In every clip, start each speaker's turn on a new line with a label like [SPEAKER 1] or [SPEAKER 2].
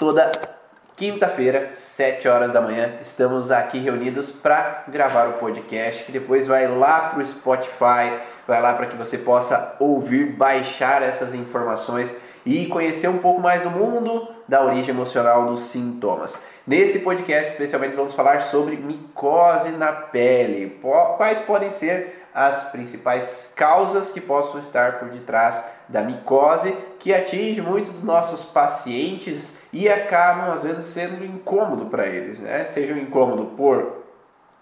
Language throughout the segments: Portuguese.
[SPEAKER 1] toda quinta-feira, 7 horas da manhã, estamos aqui reunidos para gravar o podcast, que depois vai lá para o Spotify, vai lá para que você possa ouvir, baixar essas informações e conhecer um pouco mais do mundo da origem emocional dos sintomas. Nesse podcast, especialmente, vamos falar sobre micose na pele. Quais podem ser as principais causas que possam estar por detrás da micose, que atinge muitos dos nossos pacientes e acabam, às vezes, sendo incômodo para eles. Né? Seja um incômodo por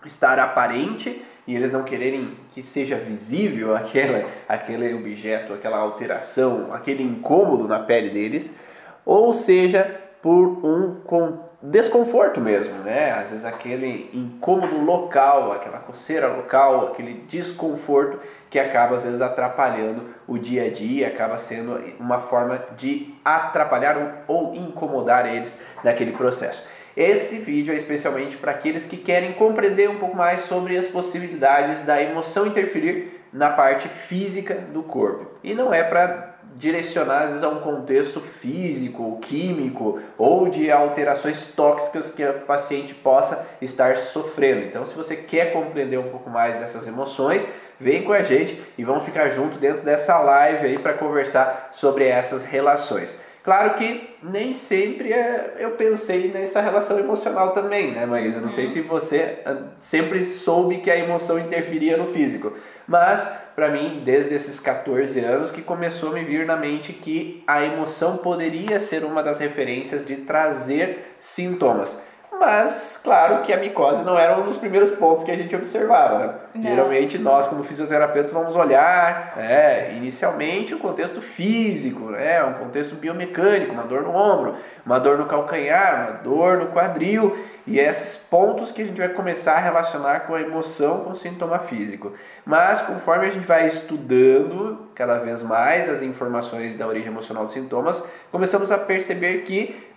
[SPEAKER 1] estar aparente e eles não quererem que seja visível aquela, aquele objeto, aquela alteração, aquele incômodo na pele deles, ou seja por um desconforto mesmo, né? Às vezes aquele incômodo local, aquela coceira local, aquele desconforto que acaba às vezes atrapalhando o dia a dia, acaba sendo uma forma de atrapalhar ou incomodar eles naquele processo. Esse vídeo é especialmente para aqueles que querem compreender um pouco mais sobre as possibilidades da emoção interferir na parte física do corpo. E não é para direcionar às vezes a um contexto físico, químico ou de alterações tóxicas que o paciente possa estar sofrendo. Então, se você quer compreender um pouco mais dessas emoções, vem com a gente e vamos ficar junto dentro dessa live aí para conversar sobre essas relações. Claro que nem sempre é, eu pensei nessa relação emocional também, né, Maísa? Não sei uhum. se você ah, sempre soube que a emoção interferia no físico, mas para mim, desde esses 14 anos, que começou a me vir na mente que a emoção poderia ser uma das referências de trazer sintomas. Mas, claro que a micose não era um dos primeiros pontos que a gente observava. Né? Geralmente, nós, como fisioterapeutas, vamos olhar é, inicialmente o contexto físico, né? um contexto biomecânico, uma dor no ombro, uma dor no calcanhar, uma dor no quadril, e é esses pontos que a gente vai começar a relacionar com a emoção, com o sintoma físico. Mas, conforme a gente vai estudando cada vez mais as informações da origem emocional dos sintomas, começamos a perceber que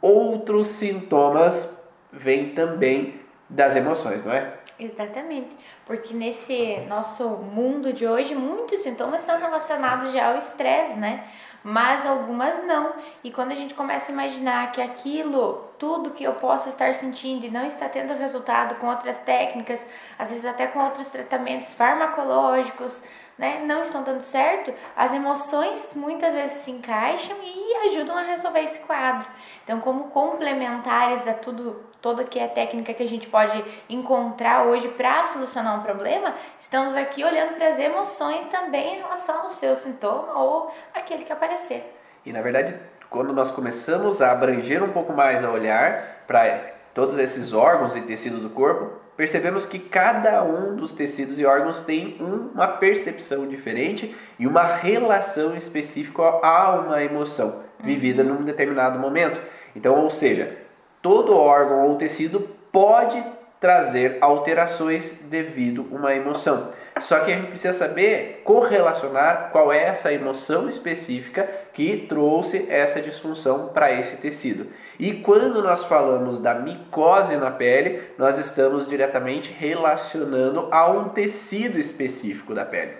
[SPEAKER 1] outros sintomas vem também das emoções, não é?
[SPEAKER 2] Exatamente, porque nesse nosso mundo de hoje, muitos sintomas são relacionados já ao estresse, né? Mas algumas não. E quando a gente começa a imaginar que aquilo, tudo que eu posso estar sentindo e não está tendo resultado com outras técnicas, às vezes até com outros tratamentos farmacológicos, né, não estão dando certo, as emoções muitas vezes se encaixam e ajudam a resolver esse quadro. Então, como complementares a tudo, toda que é técnica que a gente pode encontrar hoje para solucionar um problema, estamos aqui olhando para as emoções também em relação ao seu sintoma ou aquele que aparecer.
[SPEAKER 1] E na verdade, quando nós começamos a abranger um pouco mais a olhar para todos esses órgãos e tecidos do corpo, percebemos que cada um dos tecidos e órgãos tem uma percepção diferente e uma relação específica a uma emoção vivida num determinado momento. Então, ou seja, todo órgão ou tecido pode trazer alterações devido a uma emoção. Só que a gente precisa saber correlacionar qual é essa emoção específica que trouxe essa disfunção para esse tecido. E quando nós falamos da micose na pele, nós estamos diretamente relacionando a um tecido específico da pele.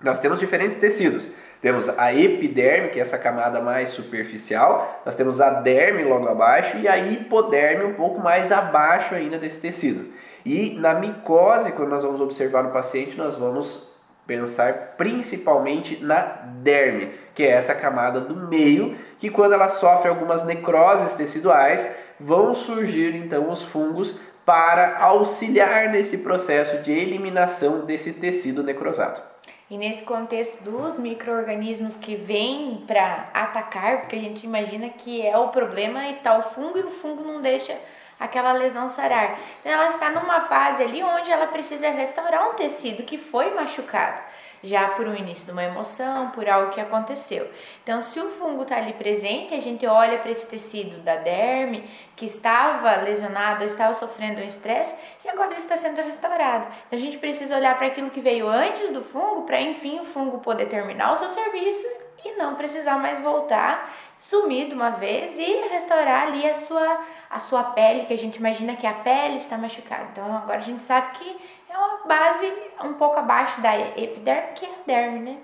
[SPEAKER 1] Nós temos diferentes tecidos. Temos a epiderme, que é essa camada mais superficial, nós temos a derme logo abaixo e a hipoderme um pouco mais abaixo ainda desse tecido. E na micose, quando nós vamos observar no paciente, nós vamos pensar principalmente na derme, que é essa camada do meio, que quando ela sofre algumas necroses teciduais, vão surgir então os fungos para auxiliar nesse processo de eliminação desse tecido necrosado.
[SPEAKER 2] E nesse contexto dos micro-organismos que vêm para atacar, porque a gente imagina que é o problema, está o fungo e o fungo não deixa aquela lesão sarar. Então ela está numa fase ali onde ela precisa restaurar um tecido que foi machucado já por um início de uma emoção, por algo que aconteceu. Então, se o fungo está ali presente, a gente olha para esse tecido da derme que estava lesionado, estava sofrendo um estresse e agora ele está sendo restaurado. Então, a gente precisa olhar para aquilo que veio antes do fungo para, enfim, o fungo poder terminar o seu serviço e não precisar mais voltar, sumir de uma vez e restaurar ali a sua, a sua pele, que a gente imagina que a pele está machucada. Então, agora a gente sabe que é uma base um pouco abaixo da epiderme, que é a derme, né?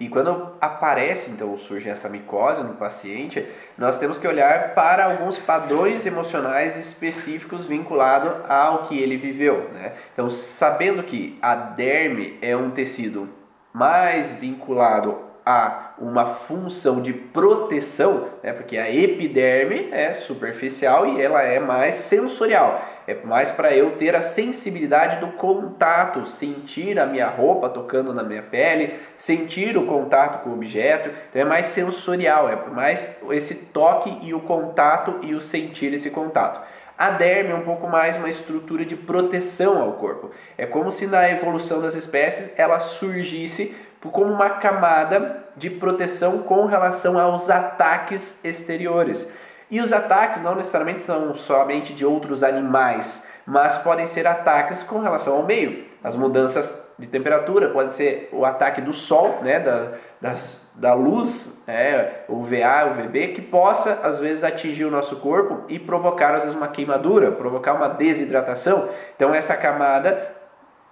[SPEAKER 1] E quando aparece, então, surge essa micose no paciente, nós temos que olhar para alguns padrões emocionais específicos vinculados ao que ele viveu. Né? Então, sabendo que a derme é um tecido mais vinculado a uma função de proteção, né? porque a epiderme é superficial e ela é mais sensorial. É mais para eu ter a sensibilidade do contato, sentir a minha roupa tocando na minha pele, sentir o contato com o objeto. Então é mais sensorial, é mais esse toque e o contato e o sentir esse contato. A derme é um pouco mais uma estrutura de proteção ao corpo. É como se na evolução das espécies ela surgisse como uma camada de proteção com relação aos ataques exteriores. E os ataques não necessariamente são somente de outros animais, mas podem ser ataques com relação ao meio. As mudanças de temperatura, pode ser o ataque do sol, né, da, da, luz, é, o VA, o VB, que possa às vezes atingir o nosso corpo e provocar às vezes uma queimadura, provocar uma desidratação. Então essa camada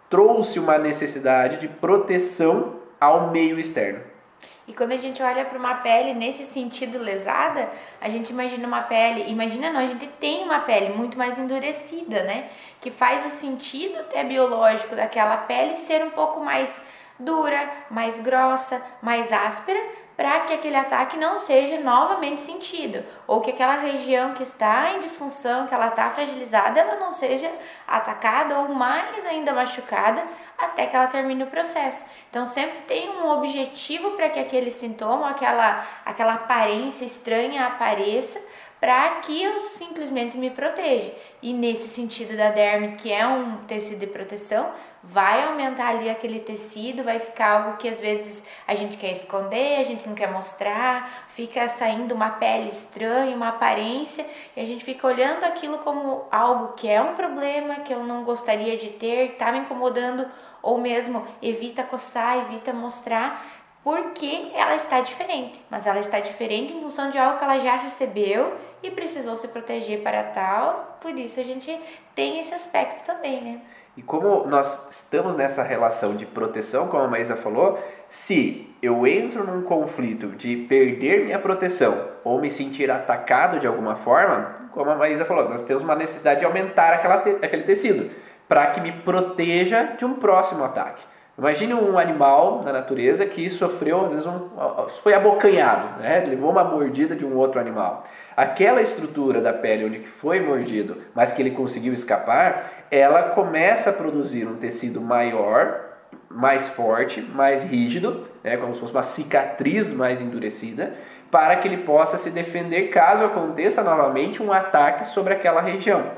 [SPEAKER 1] trouxe uma necessidade de proteção ao meio externo.
[SPEAKER 2] E quando a gente olha para uma pele nesse sentido lesada, a gente imagina uma pele, imagina não, a gente tem uma pele muito mais endurecida, né? Que faz o sentido até biológico daquela pele ser um pouco mais dura, mais grossa, mais áspera, para que aquele ataque não seja novamente sentido, ou que aquela região que está em disfunção, que ela está fragilizada, ela não seja atacada ou mais ainda machucada até que ela termine o processo. Então sempre tem um objetivo para que aquele sintoma, aquela, aquela aparência estranha apareça, para que eu simplesmente me proteja. E nesse sentido da derme, que é um tecido de proteção, vai aumentar ali aquele tecido, vai ficar algo que às vezes a gente quer esconder, a gente não quer mostrar, fica saindo uma pele estranha, uma aparência, e a gente fica olhando aquilo como algo que é um problema, que eu não gostaria de ter, que está me incomodando, ou mesmo evita coçar, evita mostrar, porque ela está diferente, mas ela está diferente em função de algo que ela já recebeu e precisou se proteger para tal, por isso a gente tem esse aspecto também, né?
[SPEAKER 1] E como nós estamos nessa relação de proteção, como a Maísa falou, se eu entro num conflito de perder minha proteção ou me sentir atacado de alguma forma, como a Maísa falou, nós temos uma necessidade de aumentar aquela te aquele tecido para que me proteja de um próximo ataque. Imagine um animal na natureza que sofreu, às vezes, um, foi abocanhado, né? levou uma mordida de um outro animal. Aquela estrutura da pele onde foi mordido, mas que ele conseguiu escapar, ela começa a produzir um tecido maior, mais forte, mais rígido, né, como se fosse uma cicatriz mais endurecida, para que ele possa se defender caso aconteça novamente um ataque sobre aquela região.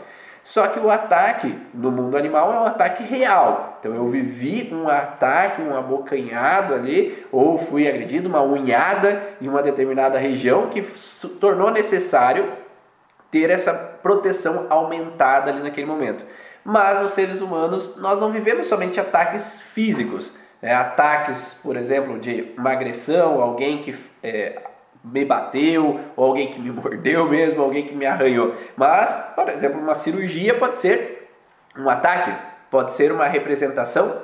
[SPEAKER 1] Só que o ataque no mundo animal é um ataque real. Então eu vivi um ataque, um abocanhado ali, ou fui agredido, uma unhada em uma determinada região que tornou necessário ter essa proteção aumentada ali naquele momento. Mas nos seres humanos nós não vivemos somente ataques físicos, né? ataques, por exemplo, de uma agressão, alguém que é, me bateu, ou alguém que me mordeu mesmo, alguém que me arranhou. Mas, por exemplo, uma cirurgia pode ser um ataque, pode ser uma representação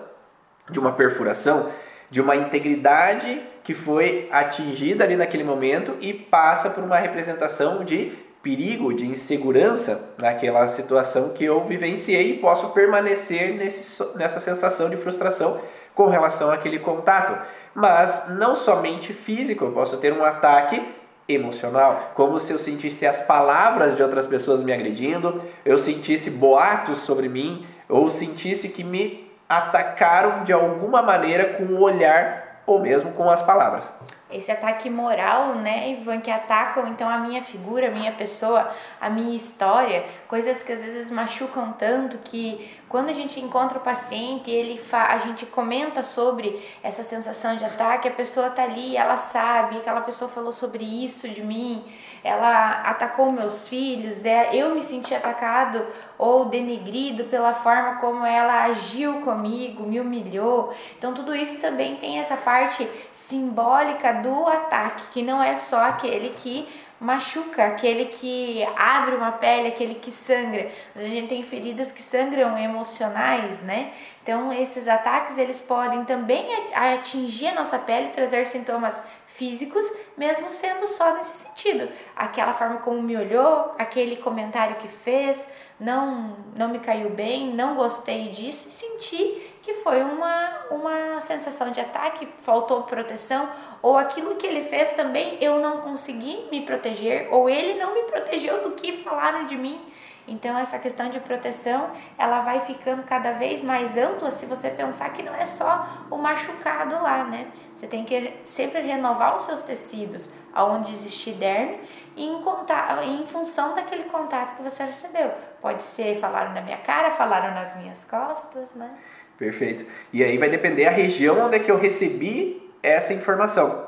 [SPEAKER 1] de uma perfuração, de uma integridade que foi atingida ali naquele momento e passa por uma representação de perigo, de insegurança naquela situação que eu vivenciei e posso permanecer nesse, nessa sensação de frustração com relação àquele contato. Mas não somente físico, eu posso ter um ataque emocional, como se eu sentisse as palavras de outras pessoas me agredindo, eu sentisse boatos sobre mim, ou sentisse que me atacaram de alguma maneira com o olhar ou mesmo com as palavras.
[SPEAKER 2] Esse ataque moral, né, Ivan, que atacam então a minha figura, a minha pessoa, a minha história, coisas que às vezes machucam tanto que quando a gente encontra o paciente, ele a gente comenta sobre essa sensação de ataque, a pessoa tá ali, ela sabe, aquela pessoa falou sobre isso de mim, ela atacou meus filhos, é, eu me senti atacado ou denegrido pela forma como ela agiu comigo, me humilhou. Então tudo isso também tem essa parte simbólica do ataque, que não é só aquele que machuca, aquele que abre uma pele, aquele que sangra. A gente tem feridas que sangram emocionais, né? Então, esses ataques eles podem também atingir a nossa pele, trazer sintomas físicos, mesmo sendo só nesse sentido. Aquela forma como me olhou, aquele comentário que fez, não não me caiu bem, não gostei disso, senti que foi uma, uma sensação de ataque, faltou proteção, ou aquilo que ele fez também eu não consegui me proteger, ou ele não me protegeu do que falaram de mim. Então essa questão de proteção, ela vai ficando cada vez mais ampla se você pensar que não é só o machucado lá, né? Você tem que sempre renovar os seus tecidos, aonde existe derme, em, contato, em função daquele contato que você recebeu. Pode ser falaram na minha cara, falaram nas minhas costas, né?
[SPEAKER 1] Perfeito. E aí vai depender a região onde é que eu recebi essa informação.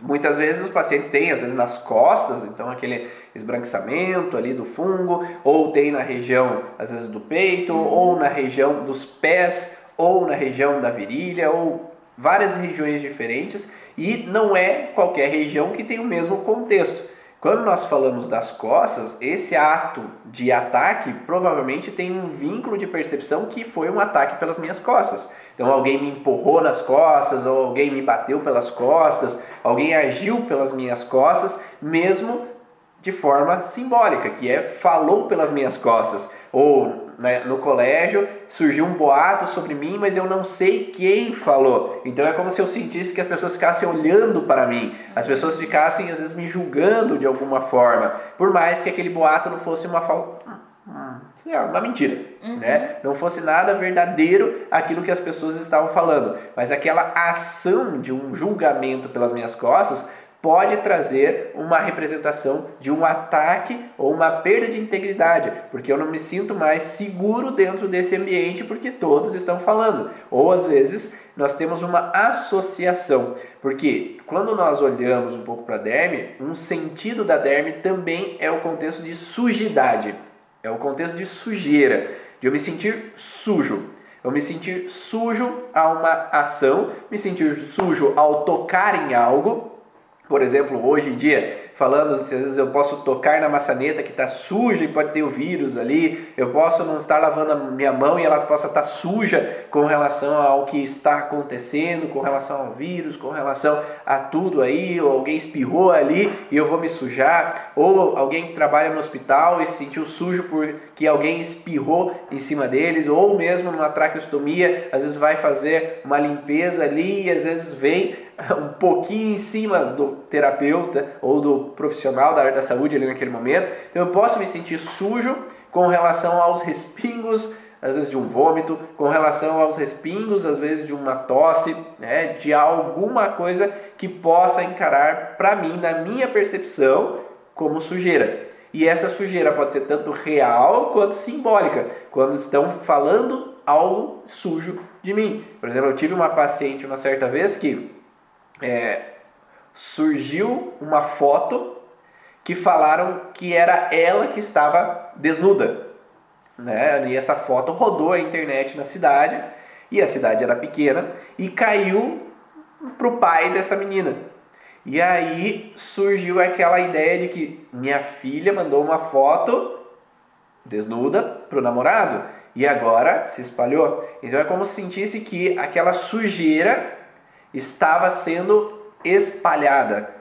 [SPEAKER 1] Muitas vezes os pacientes têm, às vezes nas costas, então aquele esbranquiçamento ali do fungo, ou tem na região, às vezes, do peito, uhum. ou na região dos pés, ou na região da virilha, ou várias regiões diferentes, e não é qualquer região que tem o mesmo contexto. Quando nós falamos das costas, esse ato de ataque provavelmente tem um vínculo de percepção que foi um ataque pelas minhas costas. Então alguém me empurrou nas costas, ou alguém me bateu pelas costas, alguém agiu pelas minhas costas, mesmo de forma simbólica, que é falou pelas minhas costas. Ou né, no colégio surgiu um boato sobre mim, mas eu não sei quem falou. Então é como se eu sentisse que as pessoas ficassem olhando para mim, as pessoas ficassem às vezes me julgando de alguma forma, por mais que aquele boato não fosse uma falta. Uma mentira, uhum. né? Não fosse nada verdadeiro aquilo que as pessoas estavam falando, mas aquela ação de um julgamento pelas minhas costas pode trazer uma representação de um ataque ou uma perda de integridade, porque eu não me sinto mais seguro dentro desse ambiente porque todos estão falando. Ou às vezes nós temos uma associação, porque quando nós olhamos um pouco para a derme, um sentido da derme também é o contexto de sujidade, é o contexto de sujeira, de eu me sentir sujo. Eu me sentir sujo a uma ação, me sentir sujo ao tocar em algo, por exemplo, hoje em dia, falando, às vezes eu posso tocar na maçaneta que está suja e pode ter o vírus ali, eu posso não estar lavando a minha mão e ela possa estar suja com relação ao que está acontecendo, com relação ao vírus, com relação a tudo aí, ou alguém espirrou ali e eu vou me sujar, ou alguém que trabalha no hospital e se sentiu sujo porque alguém espirrou em cima deles, ou mesmo numa traqueostomia, às vezes vai fazer uma limpeza ali e às vezes vem um pouquinho em cima do terapeuta ou do profissional da área da saúde ali naquele momento. Então eu posso me sentir sujo com relação aos respingos, às vezes de um vômito, com relação aos respingos, às vezes de uma tosse, né, de alguma coisa que possa encarar para mim, na minha percepção, como sujeira. E essa sujeira pode ser tanto real quanto simbólica, quando estão falando algo sujo de mim. Por exemplo, eu tive uma paciente uma certa vez que é, surgiu uma foto que falaram que era ela que estava desnuda. Né? E essa foto rodou a internet na cidade, e a cidade era pequena, e caiu para o pai dessa menina. E aí surgiu aquela ideia de que minha filha mandou uma foto desnuda para o namorado, e agora se espalhou. Então é como se sentisse que aquela sujeira estava sendo espalhada.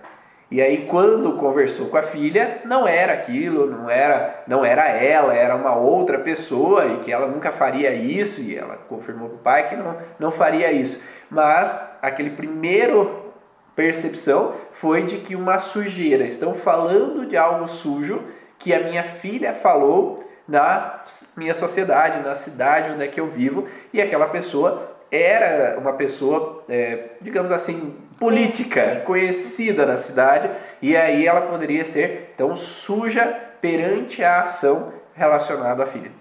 [SPEAKER 1] E aí quando conversou com a filha, não era aquilo, não era, não era ela, era uma outra pessoa e que ela nunca faria isso e ela confirmou para o pai que não, não faria isso. Mas aquele primeiro percepção foi de que uma sujeira, estão falando de algo sujo que a minha filha falou na minha sociedade, na cidade onde é que eu vivo, e aquela pessoa era uma pessoa, é, digamos assim, política, conhecida na cidade, e aí ela poderia ser tão suja perante a ação relacionada à filha.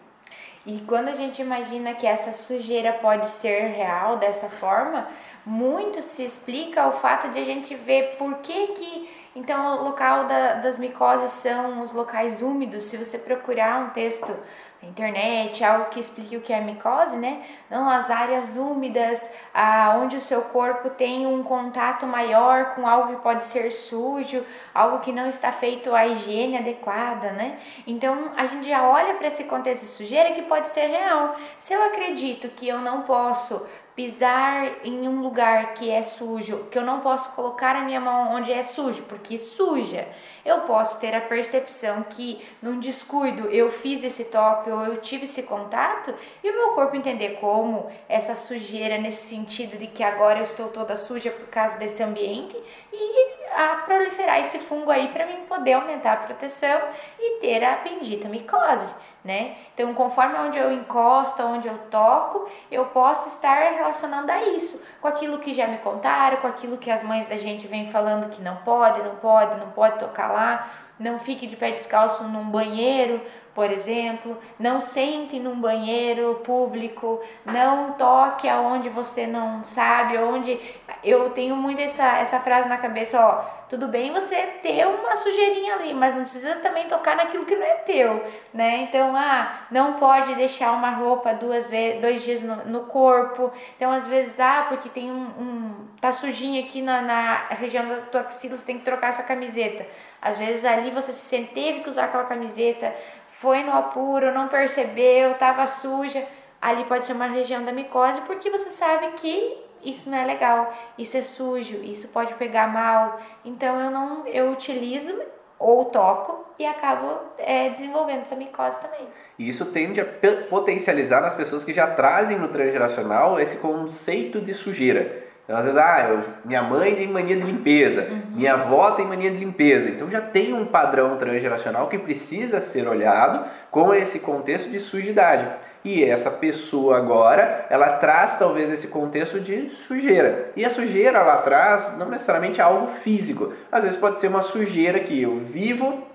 [SPEAKER 2] E quando a gente imagina que essa sujeira pode ser real dessa forma, muito se explica o fato de a gente ver por que, que Então, o local da, das micoses são os locais úmidos. Se você procurar um texto na internet, algo que explique o que é micose, né? Não, as áreas úmidas, ah, onde o seu corpo tem um contato maior com algo que pode ser sujo, algo que não está feito a higiene adequada, né? Então, a gente já olha para esse contexto de sujeira que pode ser real. Se eu acredito que eu não posso pisar em um lugar que é sujo, que eu não posso colocar a minha mão onde é sujo, porque suja. Eu posso ter a percepção que num descuido eu fiz esse toque ou eu tive esse contato e o meu corpo entender como essa sujeira nesse sentido de que agora eu estou toda suja por causa desse ambiente e a proliferar esse fungo aí para mim poder aumentar a proteção e ter a bendita micose né? Então, conforme onde eu encosto, onde eu toco, eu posso estar relacionando a isso, com aquilo que já me contaram, com aquilo que as mães da gente vêm falando que não pode, não pode, não pode tocar lá, não fique de pé descalço num banheiro, por exemplo, não sente num banheiro público, não toque aonde você não sabe, onde eu tenho muito essa, essa frase na cabeça, ó, tudo bem você ter uma sujeirinha ali, mas não precisa também tocar naquilo que não é teu, né? Então, ah, não pode deixar uma roupa duas vezes, dois dias no, no corpo. Então, às vezes, ah, porque tem um, um tá sujinho aqui na, na região da tua axila, você tem que trocar essa camiseta. Às vezes ali você se sente, teve que usar aquela camiseta, foi no apuro, não percebeu, estava suja, ali pode ser uma região da micose, porque você sabe que isso não é legal, isso é sujo, isso pode pegar mal. Então eu não eu utilizo ou toco e acabo é, desenvolvendo essa micose também.
[SPEAKER 1] E isso tende a potencializar nas pessoas que já trazem no transgeracional esse conceito de sujeira. Então, às vezes, ah, eu, minha mãe tem mania de limpeza, uhum. minha avó tem mania de limpeza. Então já tem um padrão transgeracional que precisa ser olhado com esse contexto de sujidade. E essa pessoa agora, ela traz talvez esse contexto de sujeira. E a sujeira ela traz não necessariamente algo físico. Às vezes pode ser uma sujeira que eu vivo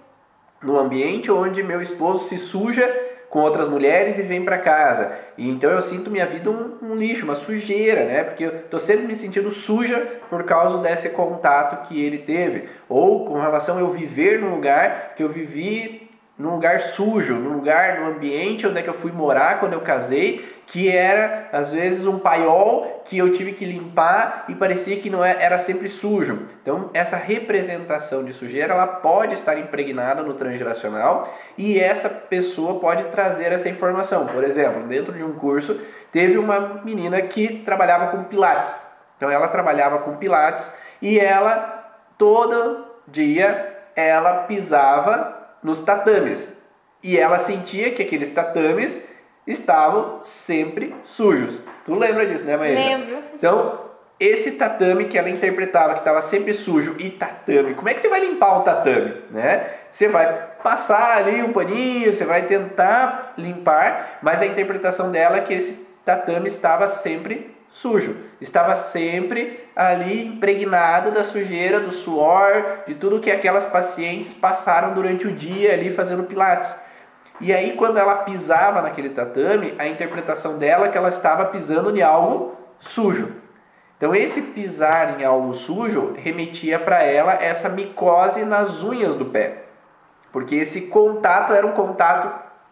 [SPEAKER 1] no ambiente onde meu esposo se suja com outras mulheres e vem para casa. E então eu sinto minha vida um, um, lixo, uma sujeira, né? Porque eu tô sempre me sentindo suja por causa desse contato que ele teve. Ou com relação a eu viver num lugar que eu vivi num lugar sujo, num lugar, no ambiente onde é que eu fui morar quando eu casei, que era às vezes um paiol que eu tive que limpar e parecia que não é, era sempre sujo. Então essa representação de sujeira ela pode estar impregnada no transgeracional e essa pessoa pode trazer essa informação. Por exemplo, dentro de um curso teve uma menina que trabalhava com pilates. Então ela trabalhava com pilates e ela todo dia ela pisava nos tatames e ela sentia que aqueles tatames estavam sempre sujos. Tu lembra disso, né, Maíra?
[SPEAKER 2] Lembro.
[SPEAKER 1] Então, esse tatame que ela interpretava que estava sempre sujo e tatame, como é que você vai limpar um tatame, né? Você vai passar ali um paninho, você vai tentar limpar, mas a interpretação dela é que esse tatame estava sempre sujo, estava sempre ali impregnado da sujeira, do suor, de tudo que aquelas pacientes passaram durante o dia ali fazendo pilates. E aí, quando ela pisava naquele tatame, a interpretação dela é que ela estava pisando em algo sujo. Então, esse pisar em algo sujo remetia para ela essa micose nas unhas do pé, porque esse contato era um contato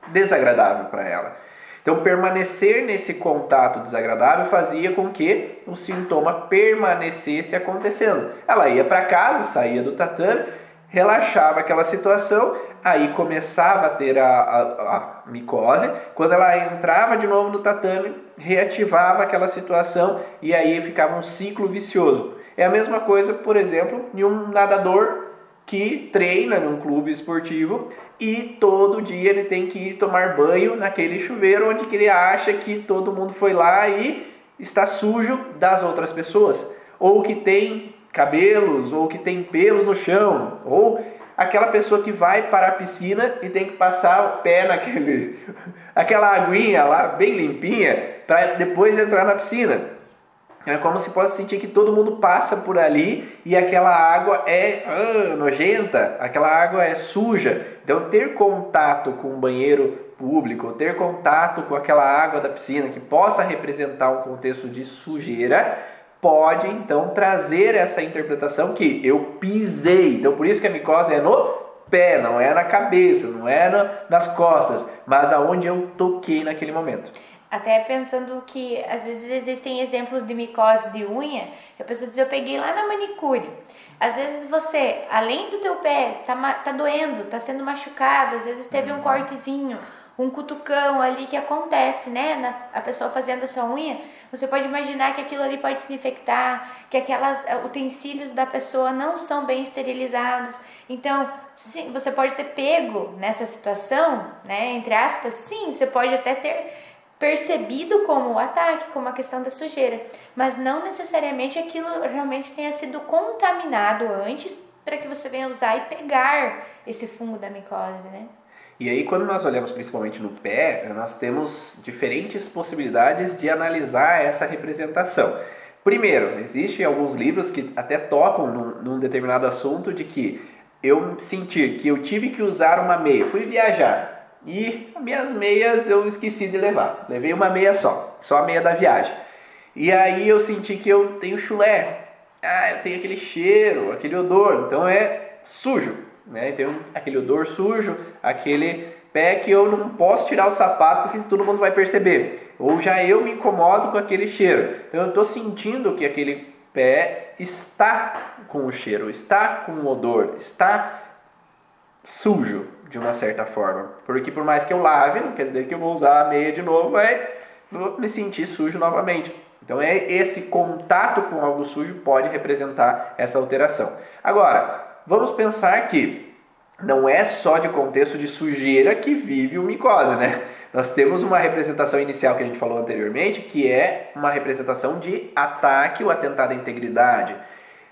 [SPEAKER 1] desagradável para ela. Então, permanecer nesse contato desagradável fazia com que o sintoma permanecesse acontecendo. Ela ia para casa, saía do tatame, relaxava aquela situação aí começava a ter a, a, a, micose. Quando ela entrava de novo no tatame, reativava aquela situação e aí ficava um ciclo vicioso. É a mesma coisa, por exemplo, de um nadador que treina num clube esportivo e todo dia ele tem que ir tomar banho naquele chuveiro onde ele acha que todo mundo foi lá e está sujo das outras pessoas, ou que tem cabelos, ou que tem pelos no chão, ou aquela pessoa que vai para a piscina e tem que passar o pé naquele aquela aguinha lá bem limpinha para depois entrar na piscina. É como se possa sentir que todo mundo passa por ali e aquela água é ah, nojenta, aquela água é suja. Então ter contato com o banheiro público, ter contato com aquela água da piscina que possa representar um contexto de sujeira, pode então trazer essa interpretação que eu pisei. Então por isso que a micose é no pé, não é na cabeça, não é nas costas, mas aonde eu toquei naquele momento.
[SPEAKER 2] Até pensando que às vezes existem exemplos de micose de unha, a pessoa diz, eu peguei lá na manicure. Às vezes você, além do teu pé, tá, tá doendo, tá sendo machucado, às vezes teve um uhum. cortezinho, um cutucão ali que acontece, né? Na, a pessoa fazendo a sua unha, você pode imaginar que aquilo ali pode te infectar, que aquelas eh, utensílios da pessoa não são bem esterilizados. Então, sim, você pode ter pego nessa situação, né? Entre aspas, sim, você pode até ter percebido como o ataque, como a questão da sujeira, mas não necessariamente aquilo realmente tenha sido contaminado antes para que você venha usar e pegar esse fungo da micose, né?
[SPEAKER 1] E aí, quando nós olhamos principalmente no pé, nós temos diferentes possibilidades de analisar essa representação. Primeiro, existem alguns livros que até tocam num, num determinado assunto de que eu senti que eu tive que usar uma meia, fui viajar e minhas meias eu esqueci de levar, levei uma meia só, só a meia da viagem. E aí eu senti que eu tenho chulé, ah, eu tenho aquele cheiro, aquele odor, então é sujo né? Tem aquele odor sujo, aquele pé que eu não posso tirar o sapato porque todo mundo vai perceber. Ou já eu me incomodo com aquele cheiro. Então eu estou sentindo que aquele pé está com o cheiro, está com o odor, está sujo de uma certa forma. Porque por mais que eu lave, não quer dizer que eu vou usar a meia de novo, vai vou me sentir sujo novamente. Então é esse contato com algo sujo pode representar essa alteração. Agora, vamos pensar que não é só de contexto de sujeira que vive o micose, né? Nós temos uma representação inicial que a gente falou anteriormente, que é uma representação de ataque ou atentado à integridade.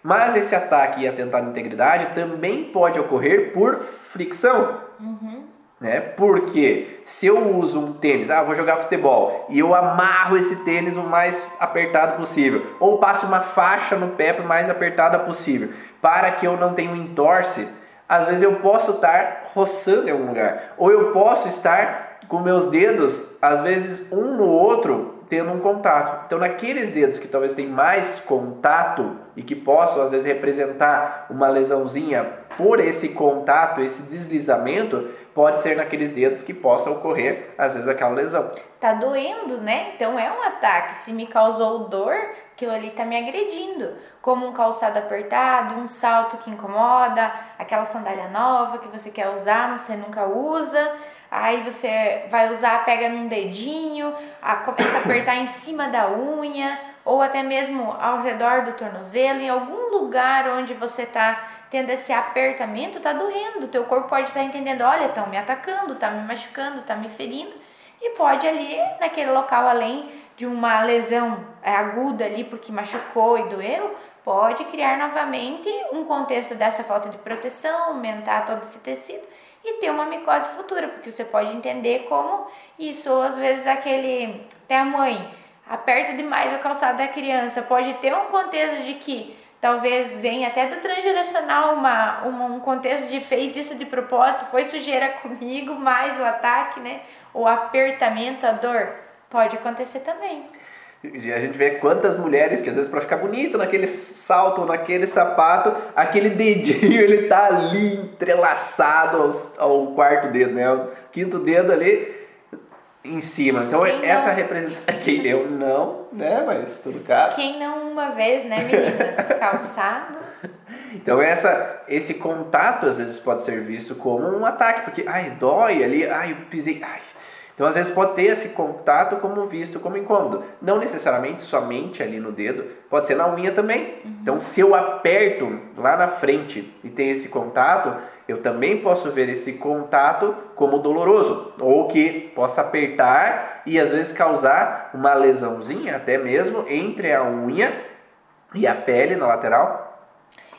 [SPEAKER 1] Mas esse ataque e atentado à integridade também pode ocorrer por fricção. Uhum. Né? Porque se eu uso um tênis, ah, vou jogar futebol, e eu amarro esse tênis o mais apertado possível, ou passo uma faixa no pé o mais apertada possível, para que eu não tenha um entorse, às vezes eu posso estar roçando em algum lugar, ou eu posso estar com meus dedos, às vezes um no outro, tendo um contato. Então, naqueles dedos que talvez tenham mais contato e que possam às vezes representar uma lesãozinha por esse contato, esse deslizamento, pode ser naqueles dedos que possa ocorrer às vezes aquela lesão.
[SPEAKER 2] Tá doendo, né? Então é um ataque. Se me causou dor, aquilo ali tá me agredindo. Como um calçado apertado, um salto que incomoda, aquela sandália nova que você quer usar, mas você nunca usa. Aí você vai usar, pega num dedinho, começa a apertar em cima da unha, ou até mesmo ao redor do tornozelo, em algum lugar onde você está tendo esse apertamento, está doendo. Teu corpo pode estar tá entendendo, olha, estão me atacando, está me machucando, está me ferindo. E pode ali, naquele local, além de uma lesão é, aguda ali porque machucou e doeu, pode criar novamente um contexto dessa falta de proteção, aumentar todo esse tecido e ter uma micose futura, porque você pode entender como isso, ou às vezes aquele, até a mãe aperta demais a calçada da criança, pode ter um contexto de que talvez venha até do transgeracional uma, uma, um contexto de fez isso de propósito, foi sujeira comigo, mais o ataque, né? O apertamento, a dor, pode acontecer também.
[SPEAKER 1] E a gente vê quantas mulheres que às vezes para ficar bonita naquele salto, naquele sapato, aquele dedinho ele tá ali entrelaçado ao, ao quarto dedo, né? O quinto dedo ali em cima. Então Quem essa não... representa quem eu não, né? Mas tudo caso.
[SPEAKER 2] Quem não uma vez, né, meninas? Calçado.
[SPEAKER 1] Então essa, esse contato às vezes pode ser visto como um ataque, porque ai dói ali, ai eu pisei, ai então, às vezes, pode ter esse contato como visto como incômodo. Não necessariamente somente ali no dedo, pode ser na unha também. Uhum. Então, se eu aperto lá na frente e tem esse contato, eu também posso ver esse contato como doloroso, ou que possa apertar e às vezes causar uma lesãozinha, até mesmo entre a unha e a pele na lateral.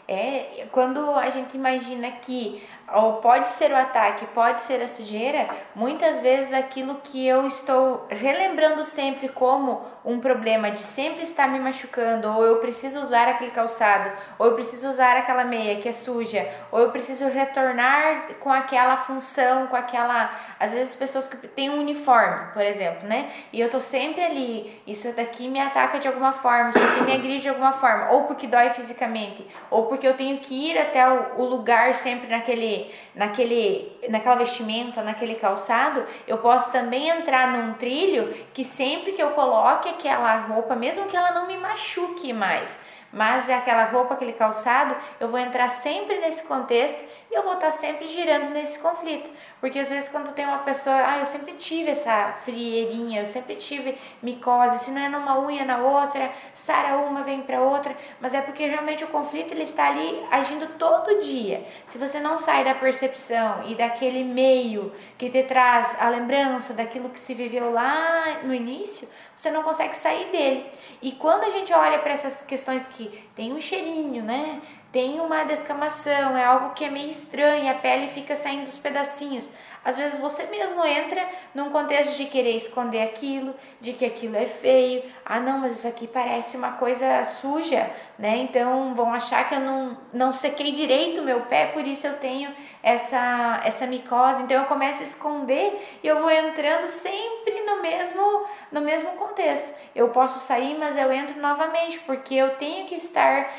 [SPEAKER 2] É, quando a gente imagina que ou pode ser o ataque, pode ser a sujeira, muitas vezes aquilo que eu estou relembrando sempre como um problema de sempre estar me machucando, ou eu preciso usar aquele calçado, ou eu preciso usar aquela meia que é suja, ou eu preciso retornar com aquela função, com aquela. Às vezes pessoas que têm um uniforme, por exemplo, né? E eu tô sempre ali, isso daqui me ataca de alguma forma, isso aqui me agride de alguma forma, ou porque dói fisicamente, ou porque eu tenho que ir até o lugar sempre naquele, naquele, naquela vestimenta, naquele calçado, eu posso também entrar num trilho que sempre que eu coloque aquela roupa, mesmo que ela não me machuque mais, mas é aquela roupa, aquele calçado, eu vou entrar sempre nesse contexto e eu vou estar sempre girando nesse conflito. Porque às vezes quando tem uma pessoa, ah, eu sempre tive essa frieirinha, eu sempre tive micose, se não é numa unha na outra, sara uma, vem para outra, mas é porque realmente o conflito ele está ali agindo todo dia. Se você não sai da percepção e daquele meio que te traz a lembrança daquilo que se viveu lá no início, você não consegue sair dele. E quando a gente olha para essas questões que tem um cheirinho, né? tem uma descamação, é algo que é meio estranho, a pele fica saindo dos pedacinhos. Às vezes você mesmo entra num contexto de querer esconder aquilo, de que aquilo é feio. Ah, não, mas isso aqui parece uma coisa suja, né? Então vão achar que eu não, não sequei direito o meu pé, por isso eu tenho essa, essa micose. Então eu começo a esconder e eu vou entrando sempre no mesmo, no mesmo contexto. Eu posso sair, mas eu entro novamente, porque eu tenho que estar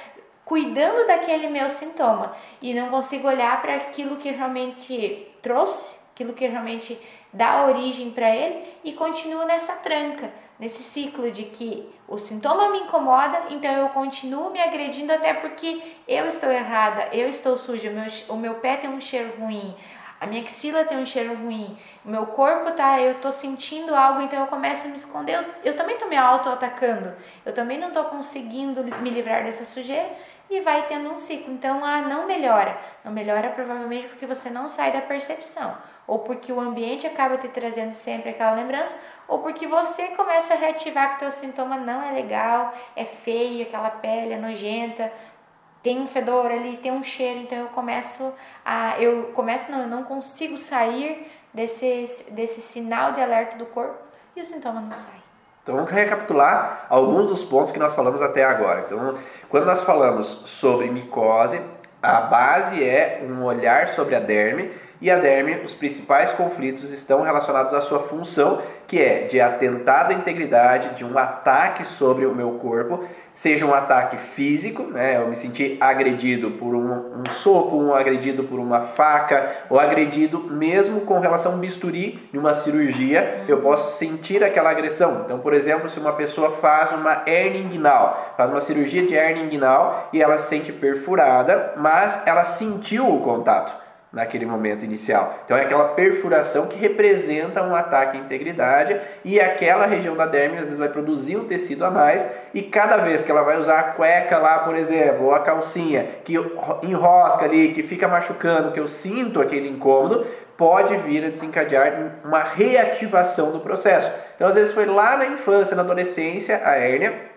[SPEAKER 2] cuidando daquele meu sintoma e não consigo olhar para aquilo que realmente trouxe, aquilo que realmente dá origem para ele e continuo nessa tranca, nesse ciclo de que o sintoma me incomoda, então eu continuo me agredindo até porque eu estou errada, eu estou suja, o meu, o meu pé tem um cheiro ruim, a minha axila tem um cheiro ruim, o meu corpo tá, eu tô sentindo algo, então eu começo a me esconder. Eu, eu também tô me auto-atacando, eu também não tô conseguindo me livrar dessa sujeira e vai tendo um ciclo. Então, ah, não melhora. Não melhora provavelmente porque você não sai da percepção, ou porque o ambiente acaba te trazendo sempre aquela lembrança, ou porque você começa a reativar que o teu sintoma não é legal, é feio, aquela pele é nojenta, tem um fedor ali, tem um cheiro, então eu começo a eu começo não, eu não consigo sair desse desse sinal de alerta do corpo e o sintoma não sai.
[SPEAKER 1] Então vamos recapitular alguns dos pontos que nós falamos até agora. Então, quando nós falamos sobre micose, a base é um olhar sobre a derme e a derme, os principais conflitos estão relacionados à sua função, que é de atentar à integridade, de um ataque sobre o meu corpo, seja um ataque físico, né, eu me senti agredido por um, um soco, um agredido por uma faca, ou agredido mesmo com relação a um bisturi de uma cirurgia, eu posso sentir aquela agressão. Então, por exemplo, se uma pessoa faz uma hernia inguinal, faz uma cirurgia de hernia inguinal e ela se sente perfurada, mas ela sentiu o contato naquele momento inicial. Então é aquela perfuração que representa um ataque à integridade e aquela região da derme às vezes vai produzir um tecido a mais e cada vez que ela vai usar a cueca lá, por exemplo, ou a calcinha que enrosca ali, que fica machucando, que eu sinto aquele incômodo, pode vir a desencadear uma reativação do processo. Então às vezes foi lá na infância, na adolescência, a hérnia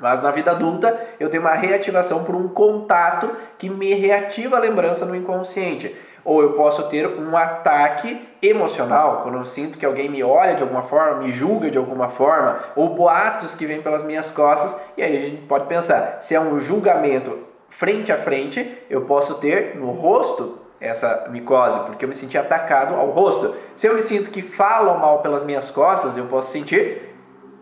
[SPEAKER 1] mas na vida adulta eu tenho uma reativação por um contato que me reativa a lembrança no inconsciente ou eu posso ter um ataque emocional, quando eu sinto que alguém me olha de alguma forma, me julga de alguma forma, ou boatos que vêm pelas minhas costas, e aí a gente pode pensar, se é um julgamento frente a frente, eu posso ter no rosto essa micose, porque eu me senti atacado ao rosto. Se eu me sinto que falam mal pelas minhas costas, eu posso sentir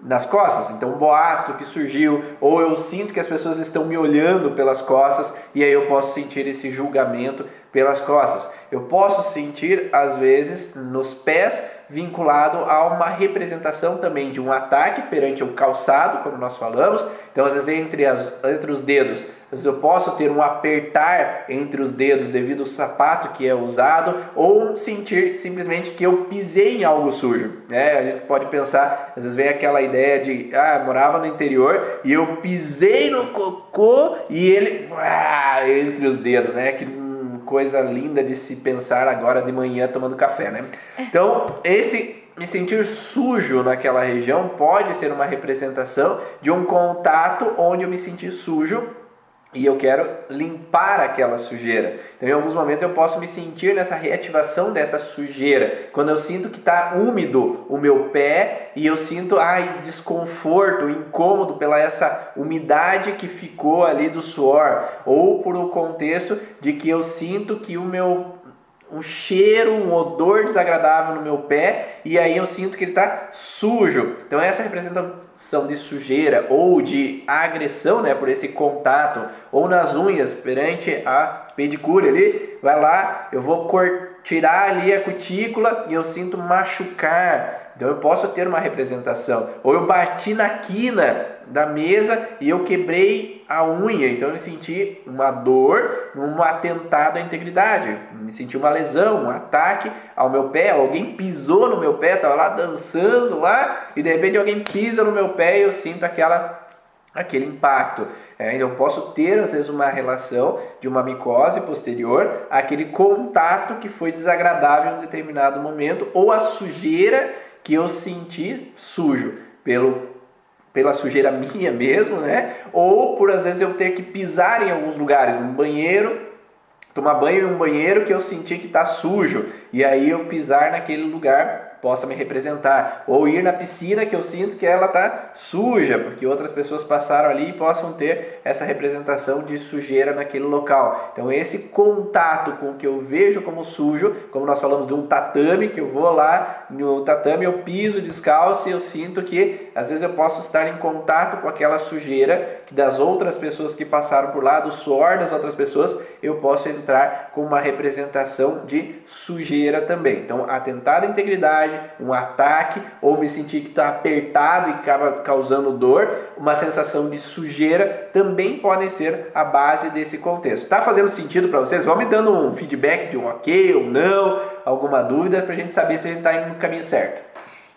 [SPEAKER 1] nas costas. Então, um boato que surgiu, ou eu sinto que as pessoas estão me olhando pelas costas, e aí eu posso sentir esse julgamento pelas costas. Eu posso sentir, às vezes, nos pés, vinculado a uma representação também de um ataque perante o calçado, como nós falamos. Então, às vezes, entre, as, entre os dedos, eu posso ter um apertar entre os dedos devido ao sapato que é usado, ou sentir simplesmente que eu pisei em algo sujo. Né? A gente pode pensar, às vezes vem aquela ideia de, ah, morava no interior e eu pisei no cocô e ele ah, entre os dedos, né? Que coisa linda de se pensar agora de manhã tomando café, né? Então, esse me sentir sujo naquela região pode ser uma representação de um contato onde eu me senti sujo e eu quero limpar aquela sujeira. Então, em alguns momentos eu posso me sentir nessa reativação dessa sujeira. Quando eu sinto que está úmido o meu pé e eu sinto ai, desconforto, incômodo pela essa umidade que ficou ali do suor, ou por o contexto de que eu sinto que o meu um cheiro, um odor desagradável no meu pé e aí eu sinto que ele está sujo. Então essa representação de sujeira ou de agressão, né, por esse contato ou nas unhas perante a pedicure ali, vai lá, eu vou tirar ali a cutícula e eu sinto machucar. Então eu posso ter uma representação. Ou eu bati na quina da mesa e eu quebrei a unha, então eu senti uma dor, um atentado à integridade, me senti uma lesão, um ataque ao meu pé, alguém pisou no meu pé, estava lá dançando lá e de repente alguém pisa no meu pé e eu sinto aquela aquele impacto. É, então, eu posso ter às vezes uma relação de uma micose posterior àquele contato que foi desagradável em um determinado momento ou a sujeira que eu senti sujo pelo pela sujeira minha mesmo, né? Ou por às vezes eu ter que pisar em alguns lugares, um banheiro, tomar banho em um banheiro que eu senti que está sujo e aí eu pisar naquele lugar possa me representar. Ou ir na piscina que eu sinto que ela está suja, porque outras pessoas passaram ali e possam ter essa representação de sujeira naquele local. Então, esse contato com o que eu vejo como sujo, como nós falamos de um tatame, que eu vou lá no tatame, eu piso descalço e eu sinto que às vezes eu posso estar em contato com aquela sujeira que das outras pessoas que passaram por lá, do suor das outras pessoas, eu posso entrar com uma representação de sujeira também. Então, atentar à integridade, um ataque, ou me sentir que está apertado e acaba causando dor, uma sensação de sujeira, também podem ser a base desse contexto. Está fazendo sentido para vocês? Vão me dando um feedback de um ok ou não, alguma dúvida, para a gente saber se a gente está indo no caminho certo.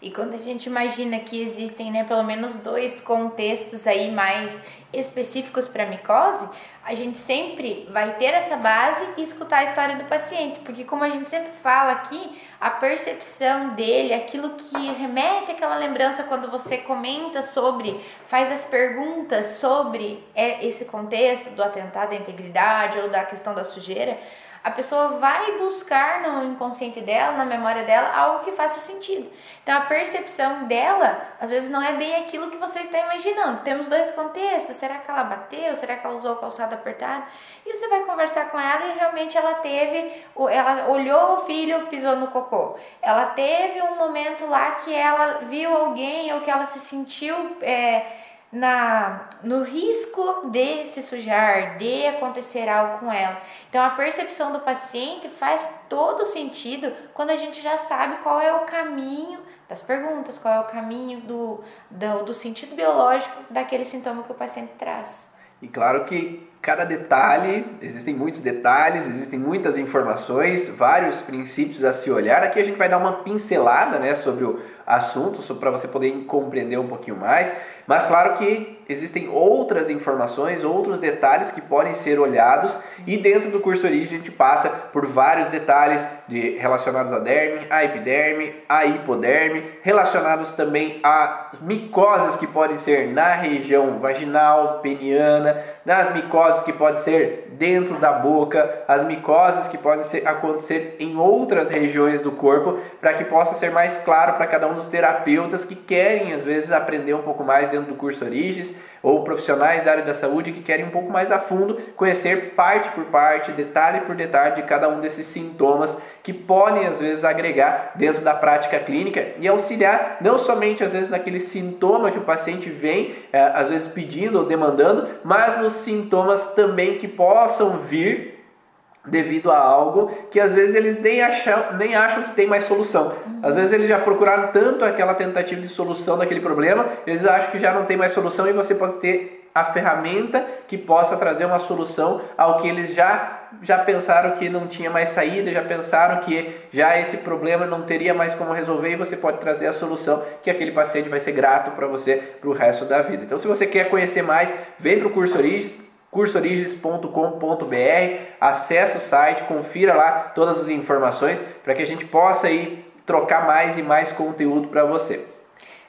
[SPEAKER 2] E quando a gente imagina que existem, né, pelo menos dois contextos aí mais específicos para micose, a gente sempre vai ter essa base e escutar a história do paciente, porque como a gente sempre fala aqui, a percepção dele, aquilo que remete àquela lembrança quando você comenta sobre, faz as perguntas sobre é, esse contexto do atentado à integridade ou da questão da sujeira, a pessoa vai buscar no inconsciente dela, na memória dela, algo que faça sentido. Então a percepção dela, às vezes, não é bem aquilo que você está imaginando. Temos dois contextos: será que ela bateu? Será que ela usou o calçado apertado? E você vai conversar com ela e realmente ela teve, ela olhou o filho, pisou no cocô. Ela teve um momento lá que ela viu alguém ou que ela se sentiu. É, na no risco de se sujar, de acontecer algo com ela. Então a percepção do paciente faz todo sentido quando a gente já sabe qual é o caminho das perguntas, qual é o caminho do, do, do sentido biológico daquele sintoma que o paciente traz.
[SPEAKER 1] E claro que cada detalhe, existem muitos detalhes, existem muitas informações, vários princípios a se olhar. Aqui a gente vai dar uma pincelada né, sobre o assunto, para você poder compreender um pouquinho mais. Mas claro que existem outras informações, outros detalhes que podem ser olhados e dentro do curso Origem a gente passa por vários detalhes de, relacionados à derme, à epiderme, à hipoderme, relacionados também a micoses que podem ser na região vaginal, peniana, nas micoses que podem ser dentro da boca, as micoses que podem ser, acontecer em outras regiões do corpo, para que possa ser mais claro para cada um dos terapeutas que querem às vezes aprender um pouco mais dentro do curso Origens ou profissionais da área da saúde que querem um pouco mais a fundo conhecer parte por parte, detalhe por detalhe de cada um desses sintomas que podem às vezes agregar dentro da prática clínica e auxiliar não somente às vezes naquele sintoma que o paciente vem é, às vezes pedindo ou demandando, mas nos sintomas também que possam vir devido a algo que às vezes eles nem acham, nem acham que tem mais solução. Às vezes eles já procuraram tanto aquela tentativa de solução daquele problema, eles acham que já não tem mais solução e você pode ter a ferramenta que possa trazer uma solução ao que eles já já pensaram que não tinha mais saída, já pensaram que já esse problema não teria mais como resolver e você pode trazer a solução que aquele paciente vai ser grato para você para o resto da vida. Então, se você quer conhecer mais, vem para o curso Origens, cursoorigens.com.br, acesse o site, confira lá todas as informações para que a gente possa aí trocar mais e mais conteúdo para você.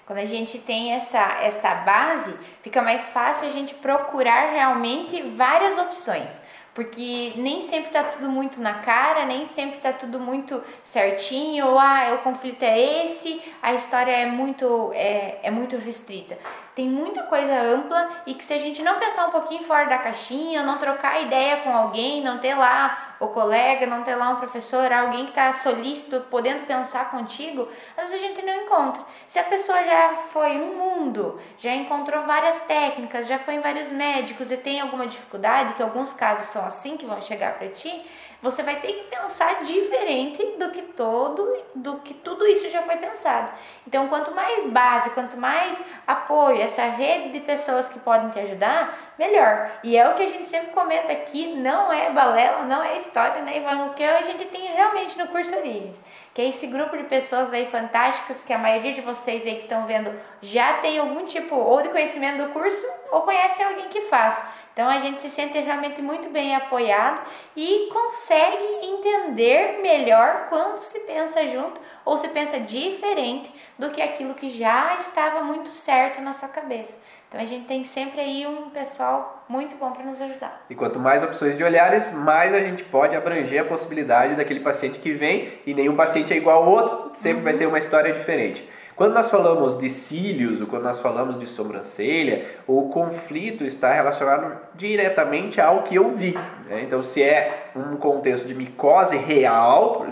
[SPEAKER 2] Quando a gente tem essa, essa base, fica mais fácil a gente procurar realmente várias opções. Porque nem sempre tá tudo muito na cara, nem sempre tá tudo muito certinho, ou ah, o conflito é esse, a história é muito, é, é muito restrita tem muita coisa ampla e que se a gente não pensar um pouquinho fora da caixinha, não trocar ideia com alguém, não ter lá o colega, não ter lá um professor, alguém que está solícito, podendo pensar contigo, às vezes a gente não encontra. Se a pessoa já foi um mundo, já encontrou várias técnicas, já foi em vários médicos e tem alguma dificuldade, que alguns casos são assim que vão chegar para ti, você vai ter que pensar diferente do que todo, do que tudo isso já foi pensado. Então, quanto mais base, quanto mais apoio, essa rede de pessoas que podem te ajudar, melhor. E é o que a gente sempre comenta aqui, não é balela, não é história, né, Ivan? O que a gente tem realmente no curso Origens que é esse grupo de pessoas aí fantásticas que a maioria de vocês aí que estão vendo já tem algum tipo ou de conhecimento do curso ou conhece alguém que faz. Então a gente se sente realmente muito bem apoiado e consegue entender melhor quando se pensa junto ou se pensa diferente do que aquilo que já estava muito certo na sua cabeça. Então a gente tem sempre aí um pessoal muito bom para nos ajudar.
[SPEAKER 1] E quanto mais opções de olhares, mais a gente pode abranger a possibilidade daquele paciente que vem e nenhum paciente é igual ao outro, sempre uhum. vai ter uma história diferente. Quando nós falamos de cílios ou quando nós falamos de sobrancelha, o conflito está relacionado diretamente ao que eu vi. Né? Então, se é um contexto de micose real,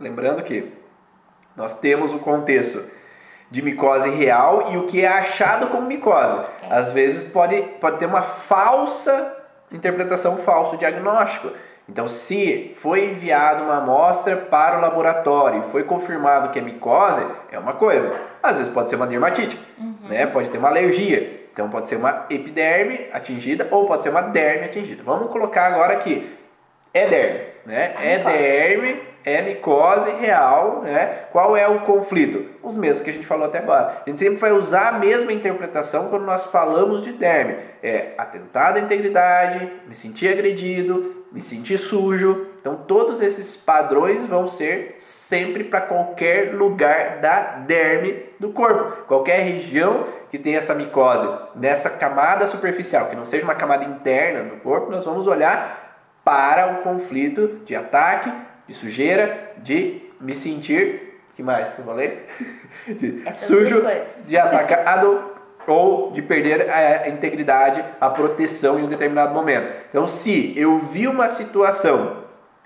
[SPEAKER 1] lembrando que nós temos o contexto de micose real e o que é achado como micose. É. Às vezes pode, pode ter uma falsa interpretação, falso diagnóstico. Então, se foi enviada uma amostra para o laboratório e foi confirmado que é micose, é uma coisa. Às vezes pode ser uma dermatite, uhum. né? pode ter uma alergia. Então, pode ser uma epiderme atingida ou pode ser uma derme atingida. Vamos colocar agora aqui. É derme, né? É derme, é micose real, né? Qual é o conflito? Os mesmos que a gente falou até agora. A gente sempre vai usar a mesma interpretação quando nós falamos de derme. É atentado à integridade, me sentir agredido, me sentir sujo. Então, todos esses padrões vão ser sempre para qualquer lugar da derme do corpo, qualquer região que tenha essa micose, nessa camada superficial, que não seja uma camada interna do corpo, nós vamos olhar para o conflito de ataque, de sujeira, de me sentir, que mais que eu falei? De sujo, de atacado ou de perder a integridade, a proteção em um determinado momento. Então, se eu vi uma situação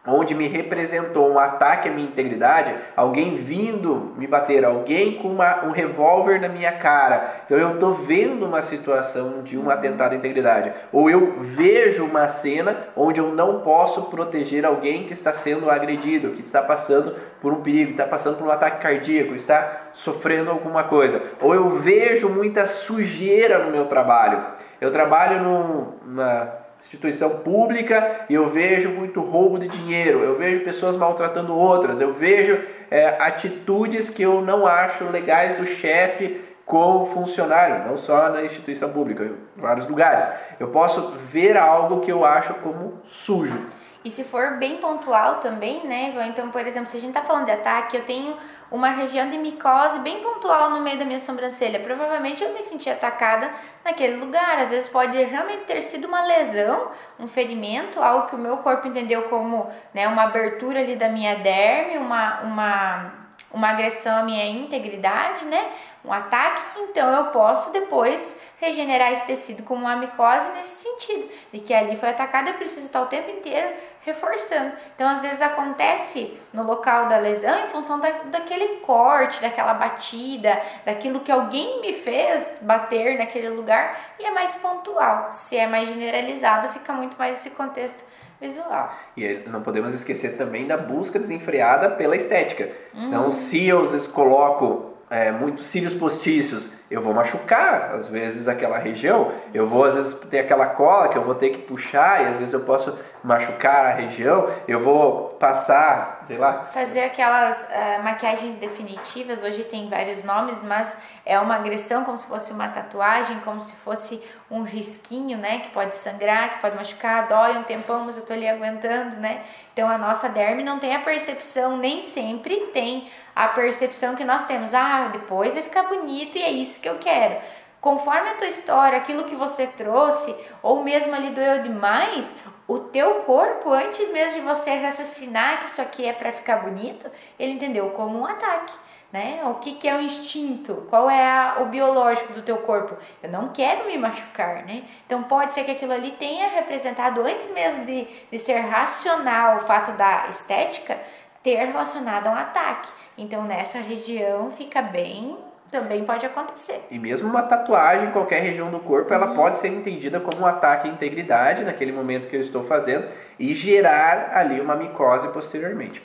[SPEAKER 1] onde me representou um ataque à minha integridade, alguém vindo me bater, alguém com uma, um revólver na minha cara. Então eu estou vendo uma situação de um atentado à integridade. Ou eu vejo uma cena onde eu não posso proteger alguém que está sendo agredido, que está passando por um perigo, está passando por um ataque cardíaco, está sofrendo alguma coisa. Ou eu vejo muita sujeira no meu trabalho. Eu trabalho numa instituição pública e eu vejo muito roubo de dinheiro, eu vejo pessoas maltratando outras, eu vejo é, atitudes que eu não acho legais do chefe com funcionário, não só na instituição pública, em vários lugares. Eu posso ver algo que eu acho como sujo.
[SPEAKER 2] E se for bem pontual também, né, Ivan? Então, por exemplo, se a gente está falando de ataque, eu tenho uma região de micose bem pontual no meio da minha sobrancelha. Provavelmente eu me senti atacada naquele lugar. Às vezes pode realmente ter sido uma lesão, um ferimento, algo que o meu corpo entendeu como né, uma abertura ali da minha derme, uma, uma, uma agressão à minha integridade, né? Um ataque. Então eu posso depois regenerar esse tecido como uma micose nesse sentido, de que ali foi atacado, eu preciso estar o tempo inteiro reforçando. Então, às vezes acontece no local da lesão em função da, daquele corte, daquela batida, daquilo que alguém me fez bater naquele lugar e é mais pontual. Se é mais generalizado, fica muito mais esse contexto visual.
[SPEAKER 1] E não podemos esquecer também da busca desenfreada pela estética. Uhum. Então, se eu às vezes coloco é, muitos cílios postiços, eu vou machucar às vezes aquela região, eu vou às vezes ter aquela cola que eu vou ter que puxar e às vezes eu posso machucar a região, eu vou passar, sei lá.
[SPEAKER 2] Fazer aquelas uh, maquiagens definitivas, hoje tem vários nomes, mas é uma agressão como se fosse uma tatuagem, como se fosse um risquinho, né, que pode sangrar, que pode machucar, dói um tempão, mas eu tô ali aguentando, né? Então a nossa derme não tem a percepção, nem sempre tem a percepção que nós temos. Ah, depois vai ficar bonito e é isso isso que eu quero. Conforme a tua história, aquilo que você trouxe, ou mesmo ali doeu demais, o teu corpo, antes mesmo de você raciocinar que isso aqui é para ficar bonito, ele entendeu como um ataque. Né? O que, que é o instinto? Qual é a, o biológico do teu corpo? Eu não quero me machucar, né? Então pode ser que aquilo ali tenha representado, antes mesmo de, de ser racional, o fato da estética, ter relacionado a um ataque. Então nessa região fica bem também pode acontecer.
[SPEAKER 1] E mesmo uma tatuagem em qualquer região do corpo, ela uhum. pode ser entendida como um ataque à integridade naquele momento que eu estou fazendo e gerar ali uma micose posteriormente.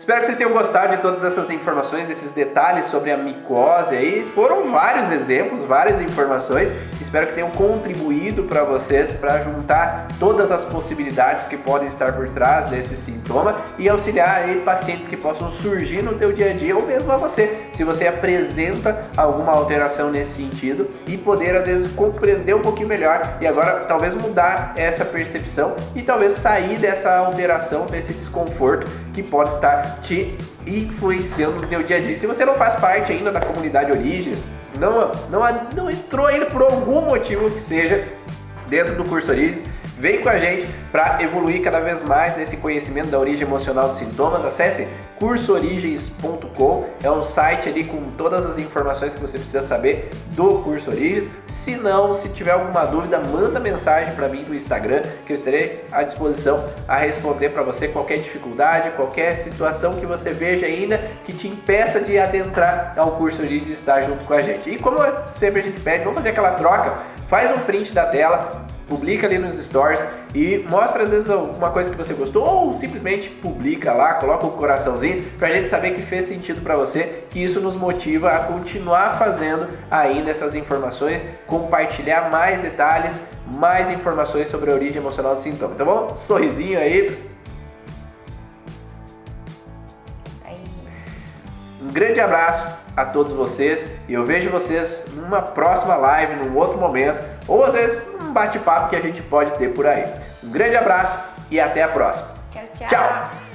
[SPEAKER 1] Espero que vocês tenham gostado de todas essas informações, desses detalhes sobre a micose aí. Foram vários exemplos, várias informações. Espero que tenham contribuído para vocês para juntar todas as possibilidades que podem estar por trás desse sintoma e auxiliar aí pacientes que possam surgir no teu dia a dia ou mesmo a você, se você apresenta alguma alteração nesse sentido e poder às vezes compreender um pouquinho melhor e agora talvez mudar essa percepção e talvez sair dessa alteração, desse desconforto que pode estar te influenciando no teu dia a dia. Se você não faz parte ainda da comunidade Origens, não, não, não entrou ainda por algum motivo que seja dentro do curso Origens, Vem com a gente para evoluir cada vez mais nesse conhecimento da origem emocional dos sintomas. Acesse cursoorigens.com, é um site ali com todas as informações que você precisa saber do curso Origens. Se não, se tiver alguma dúvida, manda mensagem para mim no Instagram, que eu estarei à disposição a responder para você qualquer dificuldade, qualquer situação que você veja ainda que te impeça de adentrar ao curso Origens e estar junto com a gente. E como sempre a gente pede, vamos fazer aquela troca, faz um print da tela, publica ali nos stories e mostra às vezes uma coisa que você gostou ou simplesmente publica lá, coloca o um coraçãozinho pra gente saber que fez sentido para você, que isso nos motiva a continuar fazendo ainda essas informações, compartilhar mais detalhes, mais informações sobre a origem emocional do sintoma, tá bom? Sorrisinho aí. Um grande abraço a todos vocês e eu vejo vocês numa próxima live, num outro momento, ou às vezes um bate-papo que a gente pode ter por aí. Um grande abraço e até a próxima.
[SPEAKER 2] Tchau, tchau. tchau.